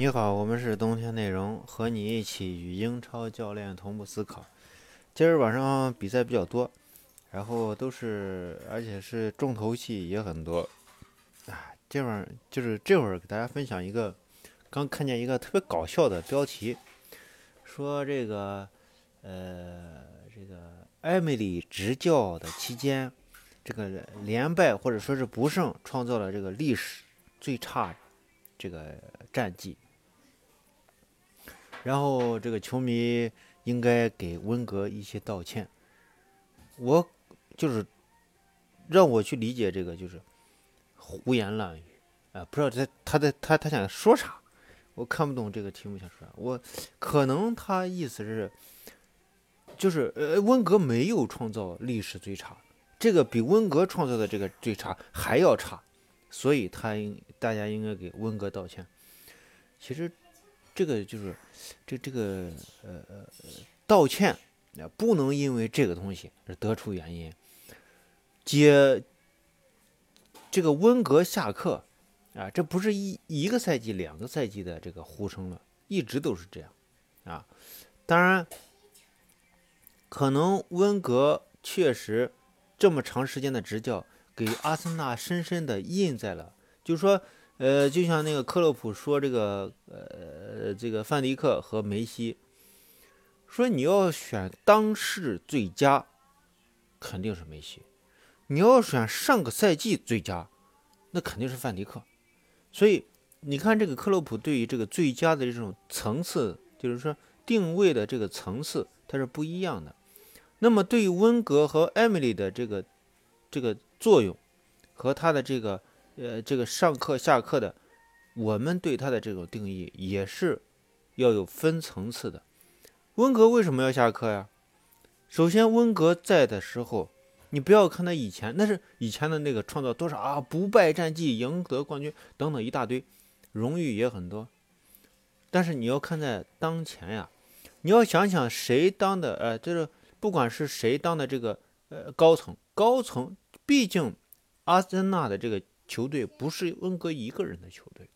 你好，我们是冬天内容，和你一起与英超教练同步思考。今儿晚上比赛比较多，然后都是，而且是重头戏也很多。啊，这会儿就是这会儿给大家分享一个，刚看见一个特别搞笑的标题，说这个，呃，这个艾米丽执教的期间，这个连败或者说是不胜，创造了这个历史最差这个战绩。然后这个球迷应该给温格一些道歉。我就是让我去理解这个，就是胡言乱语啊，不知道他他在他他想说啥，我看不懂这个题目想说啥。我可能他意思是，就是呃，温格没有创造历史最差，这个比温格创造的这个最差还要差，所以他应大家应该给温格道歉。其实。这个就是这这个呃呃道歉，不能因为这个东西而得出原因。接这个温格下课啊，这不是一一个赛季、两个赛季的这个呼声了，一直都是这样啊。当然，可能温格确实这么长时间的执教，给阿森纳深深的印在了，就是说。呃，就像那个克洛普说，这个呃，呃这个范迪克和梅西，说你要选当世最佳，肯定是梅西；你要选上个赛季最佳，那肯定是范迪克。所以你看，这个克洛普对于这个最佳的这种层次，就是说定位的这个层次，它是不一样的。那么对于温格和艾米丽的这个这个作用和他的这个。呃，这个上课下课的，我们对他的这种定义也是要有分层次的。温格为什么要下课呀？首先，温格在的时候，你不要看他以前，那是以前的那个创造多少啊，不败战绩、赢得冠军等等一大堆，荣誉也很多。但是你要看在当前呀，你要想想谁当的，呃，就是不管是谁当的这个呃高层，高层毕竟阿森纳的这个。球队不是温格一个人的球队，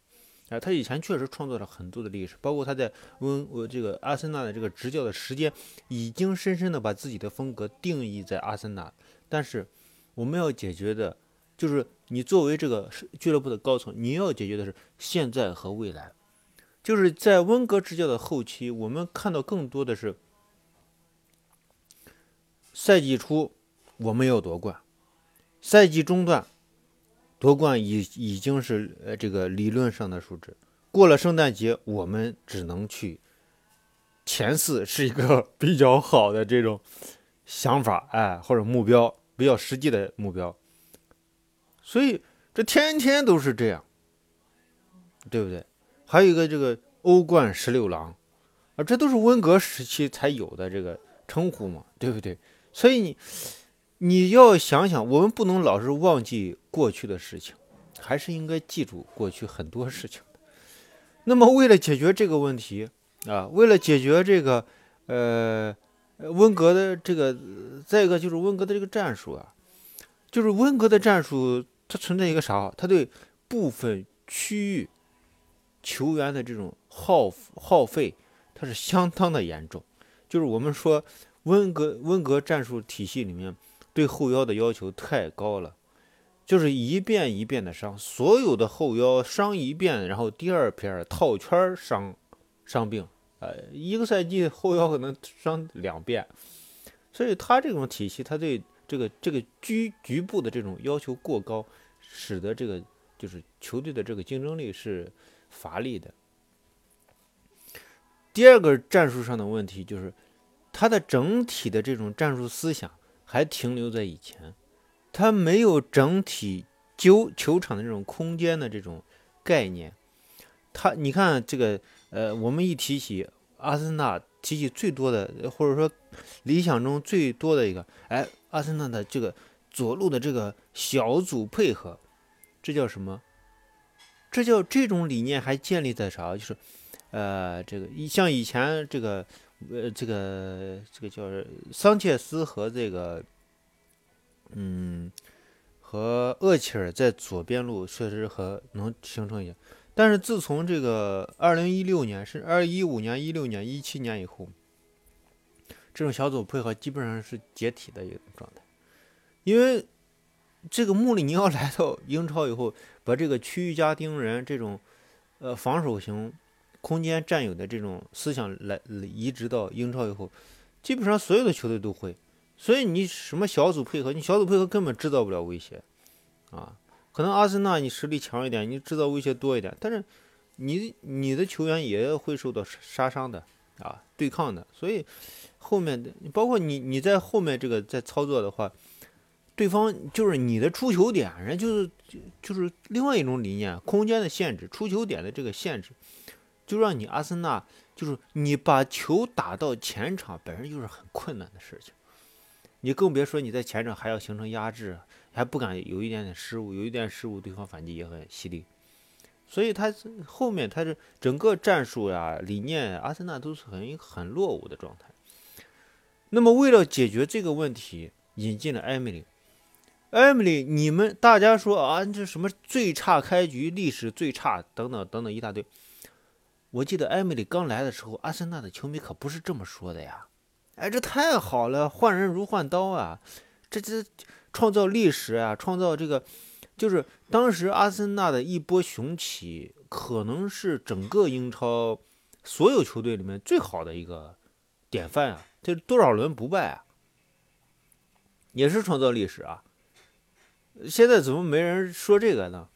他以前确实创造了很多的历史，包括他在温呃这个阿森纳的这个执教的时间，已经深深的把自己的风格定义在阿森纳。但是我们要解决的，就是你作为这个俱乐部的高层，你要解决的是现在和未来。就是在温格执教的后期，我们看到更多的是赛季初我们要夺冠，赛季中段。夺冠已已经是呃这个理论上的数值，过了圣诞节，我们只能去前四是一个比较好的这种想法，哎，或者目标比较实际的目标。所以这天天都是这样，对不对？还有一个这个欧冠十六郎啊，这都是温格时期才有的这个称呼嘛，对不对？所以你。你要想想，我们不能老是忘记过去的事情，还是应该记住过去很多事情那么，为了解决这个问题啊，为了解决这个，呃，温格的这个，再一个就是温格的这个战术啊，就是温格的战术，它存在一个啥？它对部分区域球员的这种耗耗费，它是相当的严重。就是我们说温格温格战术体系里面。对后腰的要求太高了，就是一遍一遍的伤，所有的后腰伤一遍，然后第二片套圈伤伤病，呃，一个赛季后腰可能伤两遍，所以他这种体系，他对这个这个局局部的这种要求过高，使得这个就是球队的这个竞争力是乏力的。第二个战术上的问题就是他的整体的这种战术思想。还停留在以前，他没有整体球球场的这种空间的这种概念。他，你看这个，呃，我们一提起阿森纳，提起最多的，或者说理想中最多的一个，哎，阿森纳的这个左路的这个小组配合，这叫什么？这叫这种理念还建立在啥？就是，呃，这个像以前这个。呃，这个这个叫桑切斯和这个，嗯，和厄齐尔在左边路确实和能形成一但是自从这个二零一六年是二一五年、一六年、一七年以后，这种小组配合基本上是解体的一种状态，因为这个穆里尼奥来到英超以后，把这个区域加盯人这种呃防守型空间占有的这种思想来移植到英超以后，基本上所有的球队都会，所以你什么小组配合，你小组配合根本制造不了威胁啊。可能阿森纳你实力强一点，你制造威胁多一点，但是你你的球员也会受到杀伤的啊，对抗的。所以后面的包括你你在后面这个在操作的话，对方就是你的出球点，人就是就是另外一种理念，空间的限制，出球点的这个限制，就让你阿森纳就是你把球打到前场本身就是很困难的事情，你更别说你在前场还要形成压制。还不敢有一点点失误，有一点失误，对方反击也很犀利，所以他后面他是整个战术呀、理念，阿森纳都是很很落伍的状态。那么为了解决这个问题，引进了艾米丽。艾米丽，你们大家说啊，这什么最差开局，历史最差，等等等等一大堆。我记得艾米丽刚来的时候，阿森纳的球迷可不是这么说的呀。哎，这太好了，换人如换刀啊，这这。创造历史啊！创造这个，就是当时阿森纳的一波雄起，可能是整个英超所有球队里面最好的一个典范啊！这多少轮不败啊，也是创造历史啊！现在怎么没人说这个呢？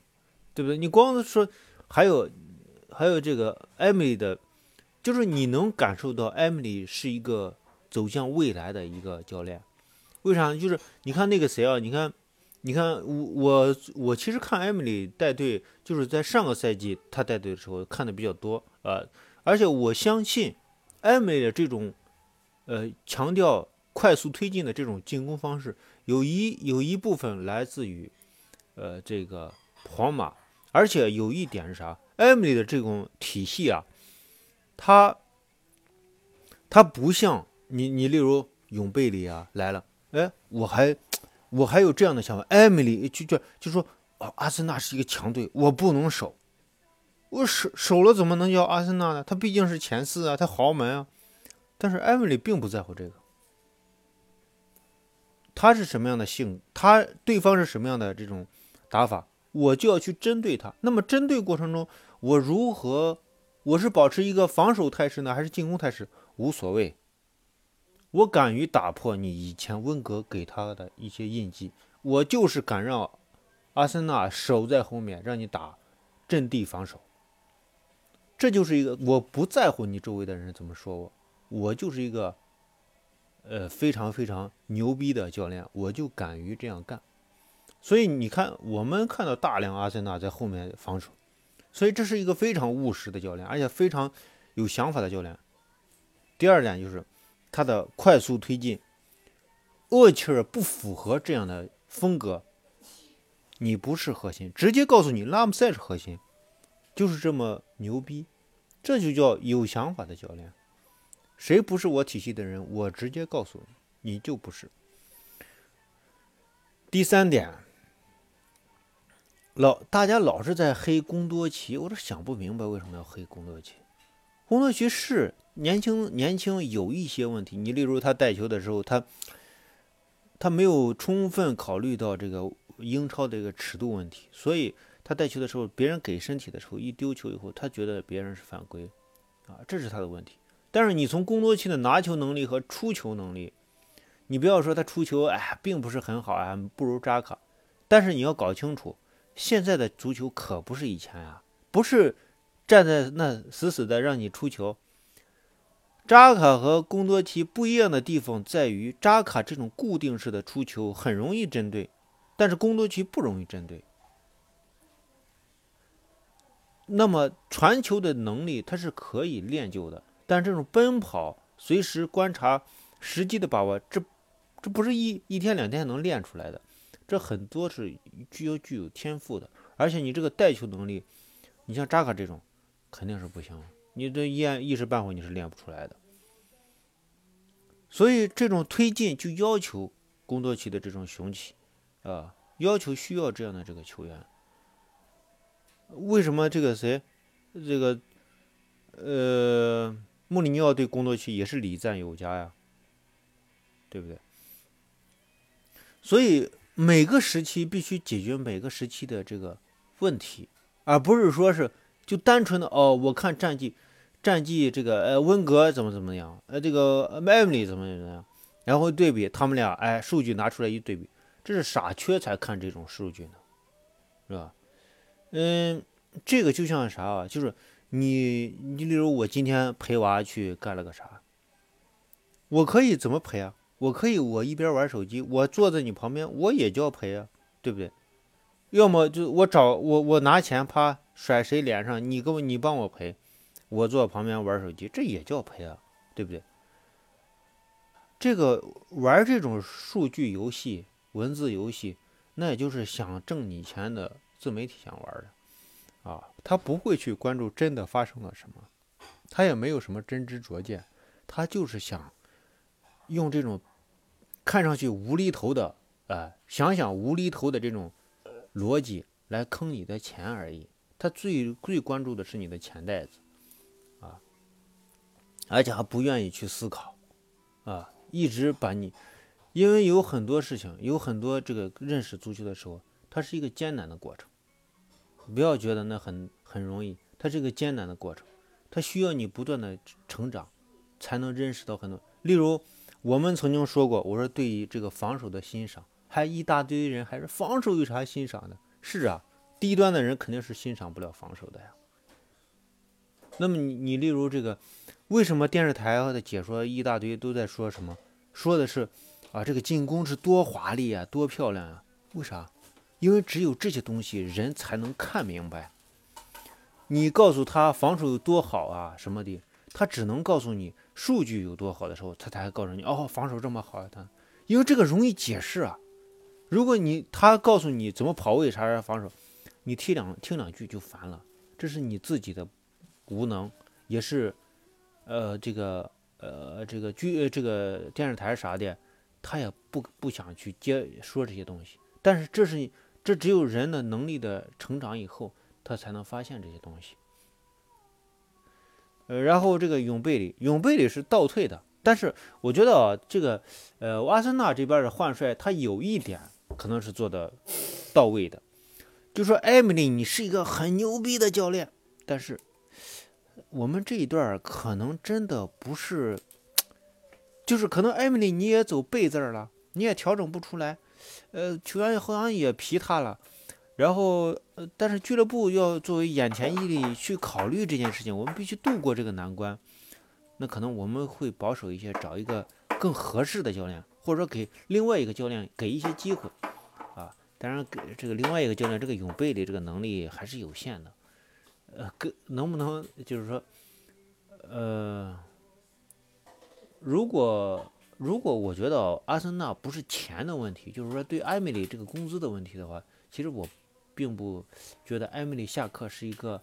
对不对？你光说还有还有这个艾米丽的，就是你能感受到艾米丽是一个走向未来的一个教练。为啥？就是你看那个谁啊？你看，你看我我我其实看艾米丽带队，就是在上个赛季他带队的时候看的比较多啊。而且我相信艾米丽的这种呃强调快速推进的这种进攻方式，有一有一部分来自于呃这个皇马。而且有一点是啥？艾米丽的这种体系啊，他他不像你你例如永贝里啊来了。哎，我还，我还有这样的想法。艾米丽就就就说，哦，阿森纳是一个强队，我不能守，我守守了怎么能叫阿森纳呢？他毕竟是前四啊，他豪门啊。但是艾米丽并不在乎这个，他是什么样的性，他对方是什么样的这种打法，我就要去针对他。那么针对过程中，我如何，我是保持一个防守态势呢，还是进攻态势？无所谓。我敢于打破你以前温格给他的一些印记，我就是敢让阿森纳守在后面，让你打阵地防守。这就是一个我不在乎你周围的人怎么说我，我就是一个呃非常非常牛逼的教练，我就敢于这样干。所以你看，我们看到大量阿森纳在后面防守，所以这是一个非常务实的教练，而且非常有想法的教练。第二点就是。他的快速推进，厄齐尔不符合这样的风格。你不是核心，直接告诉你拉姆塞是核心，就是这么牛逼，这就叫有想法的教练。谁不是我体系的人，我直接告诉你，你就不是。第三点，老大家老是在黑贡多奇，我都想不明白为什么要黑贡多奇。贡多奇是。年轻年轻有一些问题，你例如他带球的时候，他他没有充分考虑到这个英超的一个尺度问题，所以他带球的时候，别人给身体的时候，一丢球以后，他觉得别人是犯规，啊，这是他的问题。但是你从贡多齐的拿球能力和出球能力，你不要说他出球，哎，并不是很好啊，不如扎卡。但是你要搞清楚，现在的足球可不是以前啊，不是站在那死死的让你出球。扎卡和贡多齐不一样的地方在于，扎卡这种固定式的出球很容易针对，但是贡多齐不容易针对。那么传球的能力它是可以练就的，但这种奔跑、随时观察、时机的把握，这这不是一一天两天能练出来的，这很多是具有具有天赋的。而且你这个带球能力，你像扎卡这种肯定是不行。你这一一时半会你是练不出来的，所以这种推进就要求工作期的这种雄起，啊，要求需要这样的这个球员。为什么这个谁，这个呃穆里尼奥对工作期也是礼赞有加呀，对不对？所以每个时期必须解决每个时期的这个问题，而不是说是就单纯的哦，我看战绩，战绩这个呃温格怎么怎么样，呃这个艾米怎么怎么样，然后对比他们俩，哎，数据拿出来一对比，这是傻缺才看这种数据呢，是吧？嗯，这个就像啥啊？就是你你例如我今天陪娃去干了个啥，我可以怎么陪啊？我可以，我一边玩手机，我坐在你旁边，我也叫赔啊，对不对？要么就我找我我拿钱啪甩谁脸上，你给我你帮我赔，我坐旁边玩手机，这也叫赔啊，对不对？这个玩这种数据游戏、文字游戏，那也就是想挣你钱的自媒体想玩的啊，他不会去关注真的发生了什么，他也没有什么真知灼见，他就是想。用这种看上去无厘头的，呃，想想无厘头的这种逻辑来坑你的钱而已。他最最关注的是你的钱袋子，啊，而且还不愿意去思考，啊，一直把你，因为有很多事情，有很多这个认识足球的时候，它是一个艰难的过程。不要觉得那很很容易，它是一个艰难的过程，它需要你不断的成长，才能认识到很多，例如。我们曾经说过，我说对于这个防守的欣赏，还一大堆人还是防守有啥欣赏的？是啊，低端的人肯定是欣赏不了防守的呀。那么你你例如这个，为什么电视台的解说一大堆都在说什么？说的是啊，这个进攻是多华丽啊，多漂亮啊？为啥？因为只有这些东西人才能看明白。你告诉他防守有多好啊，什么的，他只能告诉你。数据有多好的时候，他才会告诉你哦，防守这么好。他因为这个容易解释啊。如果你他告诉你怎么跑位啥啥防守，你听两听两句就烦了。这是你自己的无能，也是呃这个呃这个剧这个电视台啥的，他也不不想去接说这些东西。但是这是这只有人的能力的成长以后，他才能发现这些东西。呃，然后这个永贝里，永贝里是倒退的，但是我觉得啊，这个呃，阿森纳这边的换帅，他有一点可能是做的到位的，就说艾米丽，你是一个很牛逼的教练，但是我们这一段可能真的不是，就是可能艾米丽你也走背字了，你也调整不出来，呃，球员好像也皮他了。然后，呃，但是俱乐部要作为眼前一力去考虑这件事情，我们必须度过这个难关。那可能我们会保守一些，找一个更合适的教练，或者说给另外一个教练给一些机会，啊，当然给这个另外一个教练这个永贝的这个能力还是有限的，呃，跟能不能就是说，呃，如果如果我觉得阿森纳不是钱的问题，就是说对艾米丽这个工资的问题的话，其实我。并不觉得艾米丽下课是一个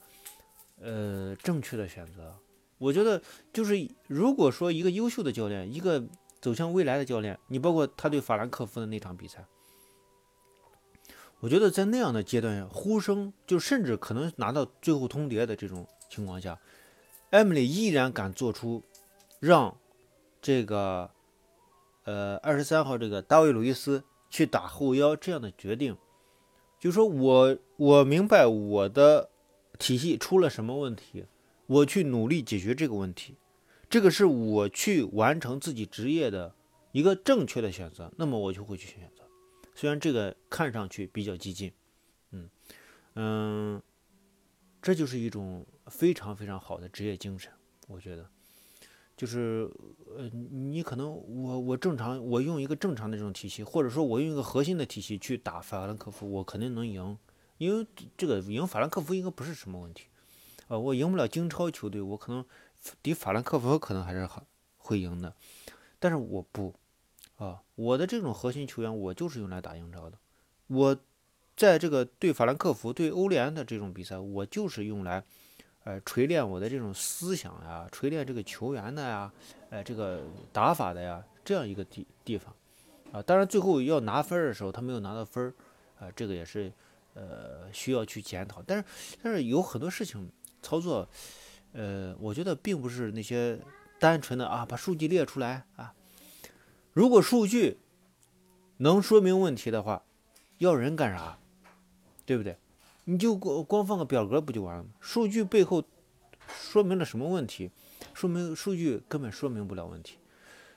呃正确的选择。我觉得就是如果说一个优秀的教练，一个走向未来的教练，你包括他对法兰克福的那场比赛，我觉得在那样的阶段，呼声就甚至可能拿到最后通牒的这种情况下，艾米丽依然敢做出让这个呃二十三号这个大卫·鲁伊斯去打后腰这样的决定。就说我我明白我的体系出了什么问题，我去努力解决这个问题，这个是我去完成自己职业的一个正确的选择，那么我就会去选择。虽然这个看上去比较激进，嗯嗯，这就是一种非常非常好的职业精神，我觉得。就是，呃，你可能我我正常我用一个正常的这种体系，或者说我用一个核心的体系去打法兰克福，我肯定能赢，因为这个赢法兰克福应该不是什么问题，啊，我赢不了英超球队，我可能抵法兰克福可能还是很会赢的，但是我不，啊，我的这种核心球员我就是用来打英超的，我在这个对法兰克福对欧联的这种比赛，我就是用来。呃，锤炼我的这种思想呀，锤炼这个球员的呀，呃，这个打法的呀，这样一个地地方，啊，当然最后要拿分的时候，他没有拿到分儿，啊，这个也是，呃需要去检讨。但是但是有很多事情操作，呃，我觉得并不是那些单纯的啊把数据列出来啊。如果数据能说明问题的话，要人干啥？对不对？你就光光放个表格不就完了吗？数据背后说明了什么问题？说明数据根本说明不了问题，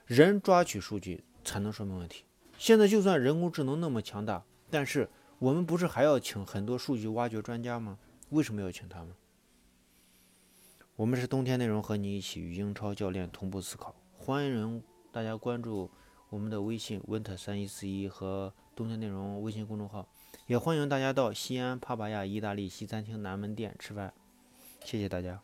人抓取数据才能说明问题。现在就算人工智能那么强大，但是我们不是还要请很多数据挖掘专家吗？为什么要请他们？我们是冬天内容，和你一起与英超教练同步思考。欢迎大家关注我们的微信 winter 三一四一和冬天内容微信公众号。也欢迎大家到西安帕帕亚意大利西餐厅南门店吃饭，谢谢大家。